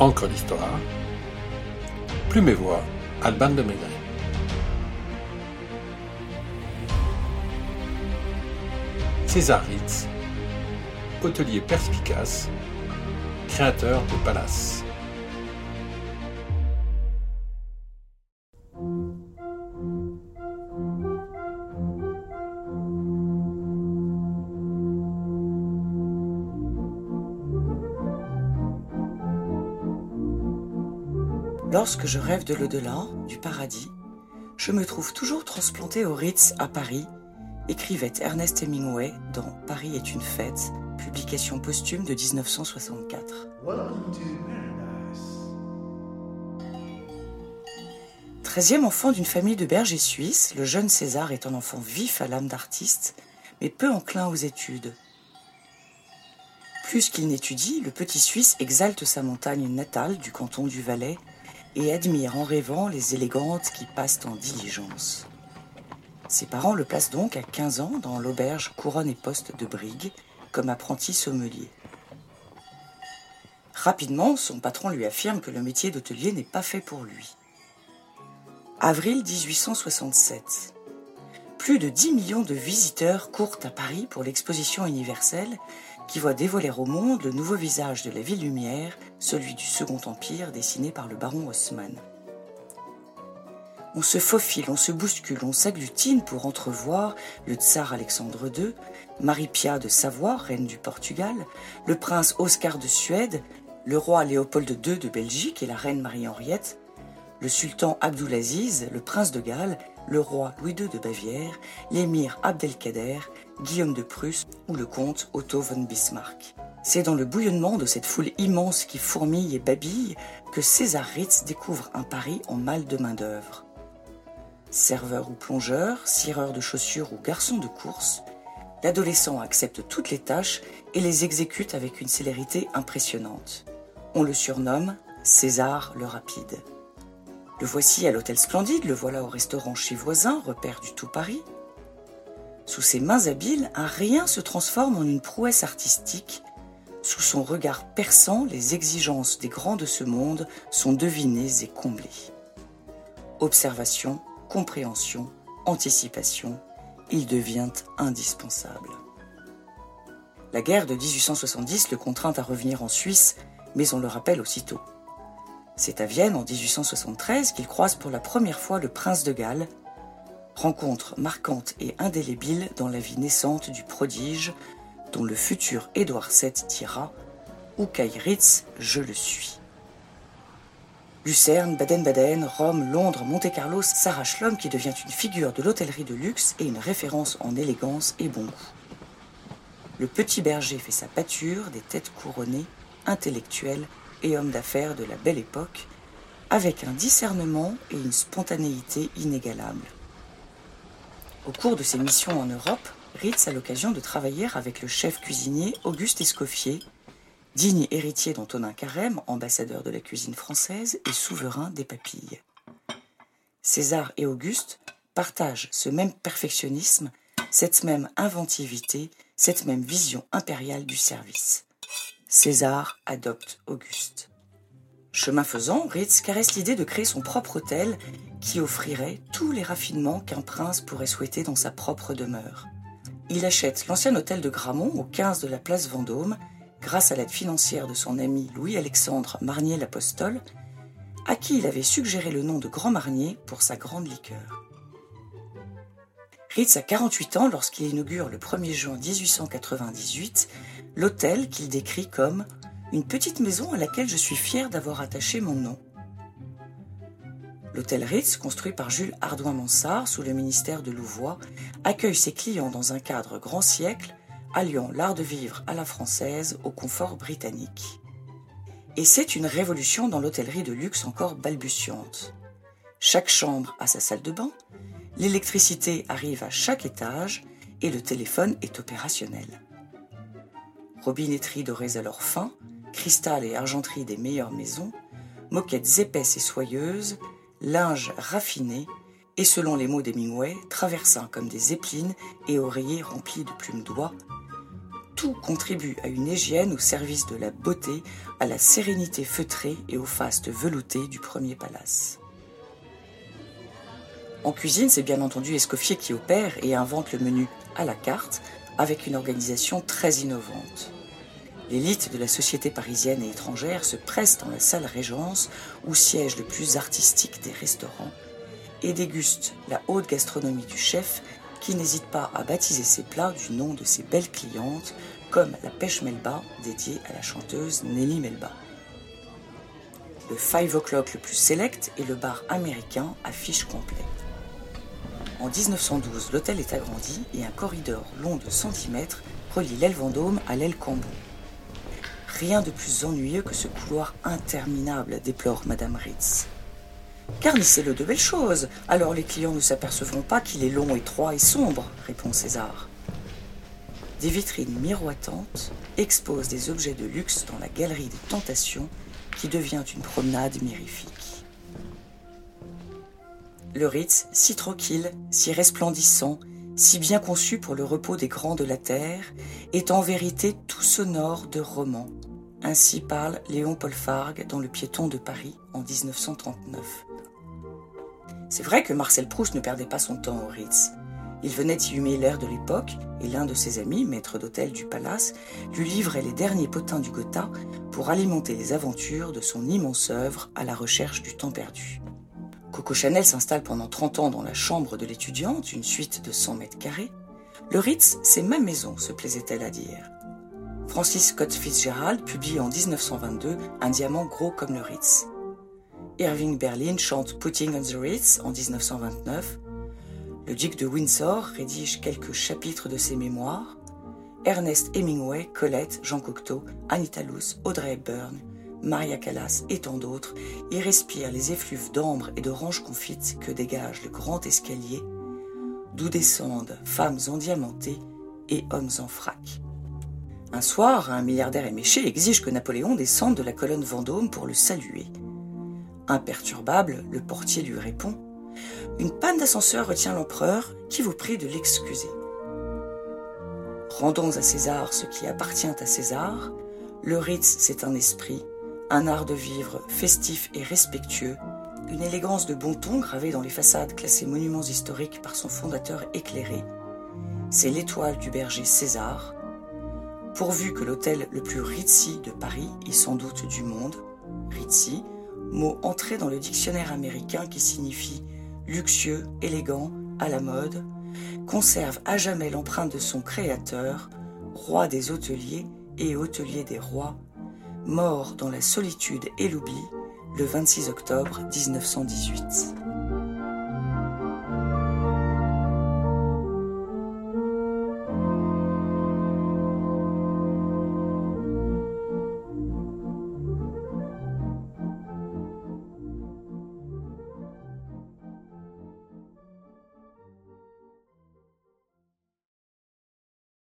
Encre d'histoire. Plume et voix, Alban de Maigret. César Ritz, hôtelier perspicace, créateur de palaces. Lorsque je rêve de l'au-delà, du paradis, je me trouve toujours transplanté au Ritz à Paris, écrivait Ernest Hemingway dans Paris est une fête, publication posthume de 1964. Treizième enfant d'une famille de bergers suisses, le jeune César est un enfant vif à l'âme d'artiste, mais peu enclin aux études. Plus qu'il n'étudie, le petit Suisse exalte sa montagne natale du canton du Valais et admire en rêvant les élégantes qui passent en diligence. Ses parents le placent donc à 15 ans dans l'auberge Couronne et Poste de Brigue comme apprenti sommelier. Rapidement, son patron lui affirme que le métier d'hôtelier n'est pas fait pour lui. Avril 1867. Plus de 10 millions de visiteurs courent à Paris pour l'exposition universelle qui voit dévoiler au monde le nouveau visage de la ville lumière, celui du Second Empire dessiné par le baron Haussmann. On se faufile, on se bouscule, on s'agglutine pour entrevoir le tsar Alexandre II, Marie-Pia de Savoie, reine du Portugal, le prince Oscar de Suède, le roi Léopold II de Belgique et la reine Marie-Henriette, le sultan Abdulaziz, le prince de Galles, le roi Louis II de Bavière, l'émir Abdelkader, Guillaume de Prusse ou le comte Otto von Bismarck. C'est dans le bouillonnement de cette foule immense qui fourmille et babille que César Ritz découvre un Paris en mal de main-d'œuvre. Serveur ou plongeur, cireur de chaussures ou garçon de course, l'adolescent accepte toutes les tâches et les exécute avec une célérité impressionnante. On le surnomme César le Rapide. Le voici à l'hôtel Splendide, le voilà au restaurant chez voisin, repère du tout Paris. Sous ses mains habiles, un rien se transforme en une prouesse artistique. Sous son regard perçant, les exigences des grands de ce monde sont devinées et comblées. Observation, compréhension, anticipation, il devient indispensable. La guerre de 1870 le contraint à revenir en Suisse, mais on le rappelle aussitôt. C'est à Vienne en 1873 qu'il croise pour la première fois le prince de Galles, rencontre marquante et indélébile dans la vie naissante du prodige dont le futur Édouard VII dira Ukai Ritz, je le suis. Lucerne, Baden-Baden, Rome, Londres, Monte-Carlo s'arrache l'homme qui devient une figure de l'hôtellerie de luxe et une référence en élégance et bon goût. Le petit berger fait sa pâture des têtes couronnées, intellectuelles et homme d'affaires de la belle époque, avec un discernement et une spontanéité inégalables. Au cours de ses missions en Europe, Ritz a l'occasion de travailler avec le chef cuisinier Auguste Escoffier, digne héritier d'Antonin Carême, ambassadeur de la cuisine française et souverain des papilles. César et Auguste partagent ce même perfectionnisme, cette même inventivité, cette même vision impériale du service. César adopte Auguste. Chemin faisant, Ritz caresse l'idée de créer son propre hôtel qui offrirait tous les raffinements qu'un prince pourrait souhaiter dans sa propre demeure. Il achète l'ancien hôtel de Gramont au 15 de la place Vendôme grâce à l'aide financière de son ami Louis-Alexandre Marnier-l'Apostole, à qui il avait suggéré le nom de Grand Marnier pour sa grande liqueur. Ritz a 48 ans lorsqu'il inaugure le 1er juin 1898 l'hôtel qu'il décrit comme une petite maison à laquelle je suis fier d'avoir attaché mon nom. L'hôtel Ritz, construit par Jules Ardouin-Mansart sous le ministère de Louvois, accueille ses clients dans un cadre grand siècle, alliant l'art de vivre à la française au confort britannique. Et c'est une révolution dans l'hôtellerie de luxe encore balbutiante. Chaque chambre a sa salle de bain, l'électricité arrive à chaque étage et le téléphone est opérationnel robinetterie dorées à leur fin, cristal et argenterie des meilleures maisons, moquettes épaisses et soyeuses, linge raffiné, et selon les mots d'Hemingway, traversins comme des épines et oreillers remplis de plumes d'oie, tout contribue à une hygiène au service de la beauté, à la sérénité feutrée et au faste velouté du premier palace. En cuisine, c'est bien entendu Escoffier qui opère et invente le menu à la carte avec une organisation très innovante. L'élite de la société parisienne et étrangère se presse dans la salle Régence où siègent le plus artistique des restaurants et déguste la haute gastronomie du chef qui n'hésite pas à baptiser ses plats du nom de ses belles clientes comme la pêche Melba dédiée à la chanteuse Nelly Melba. Le Five O'Clock le plus select est le bar américain à fiche complète. En 1912, l'hôtel est agrandi et un corridor long de centimètres relie l'aile Vendôme à l'aile Cambon. Rien de plus ennuyeux que ce couloir interminable, déplore Madame Ritz. Garnissez-le de belles choses, alors les clients ne s'apercevront pas qu'il est long, étroit et sombre, répond César. Des vitrines miroitantes exposent des objets de luxe dans la galerie des tentations qui devient une promenade mirifique. Le Ritz, si tranquille, si resplendissant, si bien conçu pour le repos des grands de la terre, est en vérité tout sonore de romans. Ainsi parle Léon Paul Fargue dans Le piéton de Paris en 1939. C'est vrai que Marcel Proust ne perdait pas son temps au Ritz. Il venait y humer l'air de l'époque, et l'un de ses amis, maître d'hôtel du palace, lui livrait les derniers potins du Gotha pour alimenter les aventures de son immense œuvre à la recherche du temps perdu. Coco Chanel s'installe pendant 30 ans dans la chambre de l'étudiante, une suite de 100 mètres carrés. Le Ritz, c'est ma maison, se plaisait-elle à dire. Francis Scott Fitzgerald publie en 1922 Un diamant gros comme le Ritz. Irving Berlin chante Putting on the Ritz en 1929. Le duc de Windsor rédige quelques chapitres de ses mémoires. Ernest Hemingway, Colette, Jean Cocteau, Anita Luce, Audrey Hepburn, Maria Callas et tant d'autres, y respirent les effluves d'ambre et d'orange confite que dégage le grand escalier, d'où descendent femmes endiamantées et hommes en frac. Un soir, un milliardaire éméché exige que Napoléon descende de la colonne Vendôme pour le saluer. Imperturbable, le portier lui répond Une panne d'ascenseur retient l'empereur qui vous prie de l'excuser. Rendons à César ce qui appartient à César. Le Ritz, c'est un esprit, un art de vivre festif et respectueux, une élégance de bon ton gravée dans les façades classées monuments historiques par son fondateur éclairé. C'est l'étoile du berger César, pourvu que l'hôtel le plus ritzy de Paris et sans doute du monde, ritzy, mot entré dans le dictionnaire américain qui signifie luxueux, élégant, à la mode, conserve à jamais l'empreinte de son créateur, roi des hôteliers et hôtelier des rois, mort dans la solitude et l'oubli le 26 octobre 1918.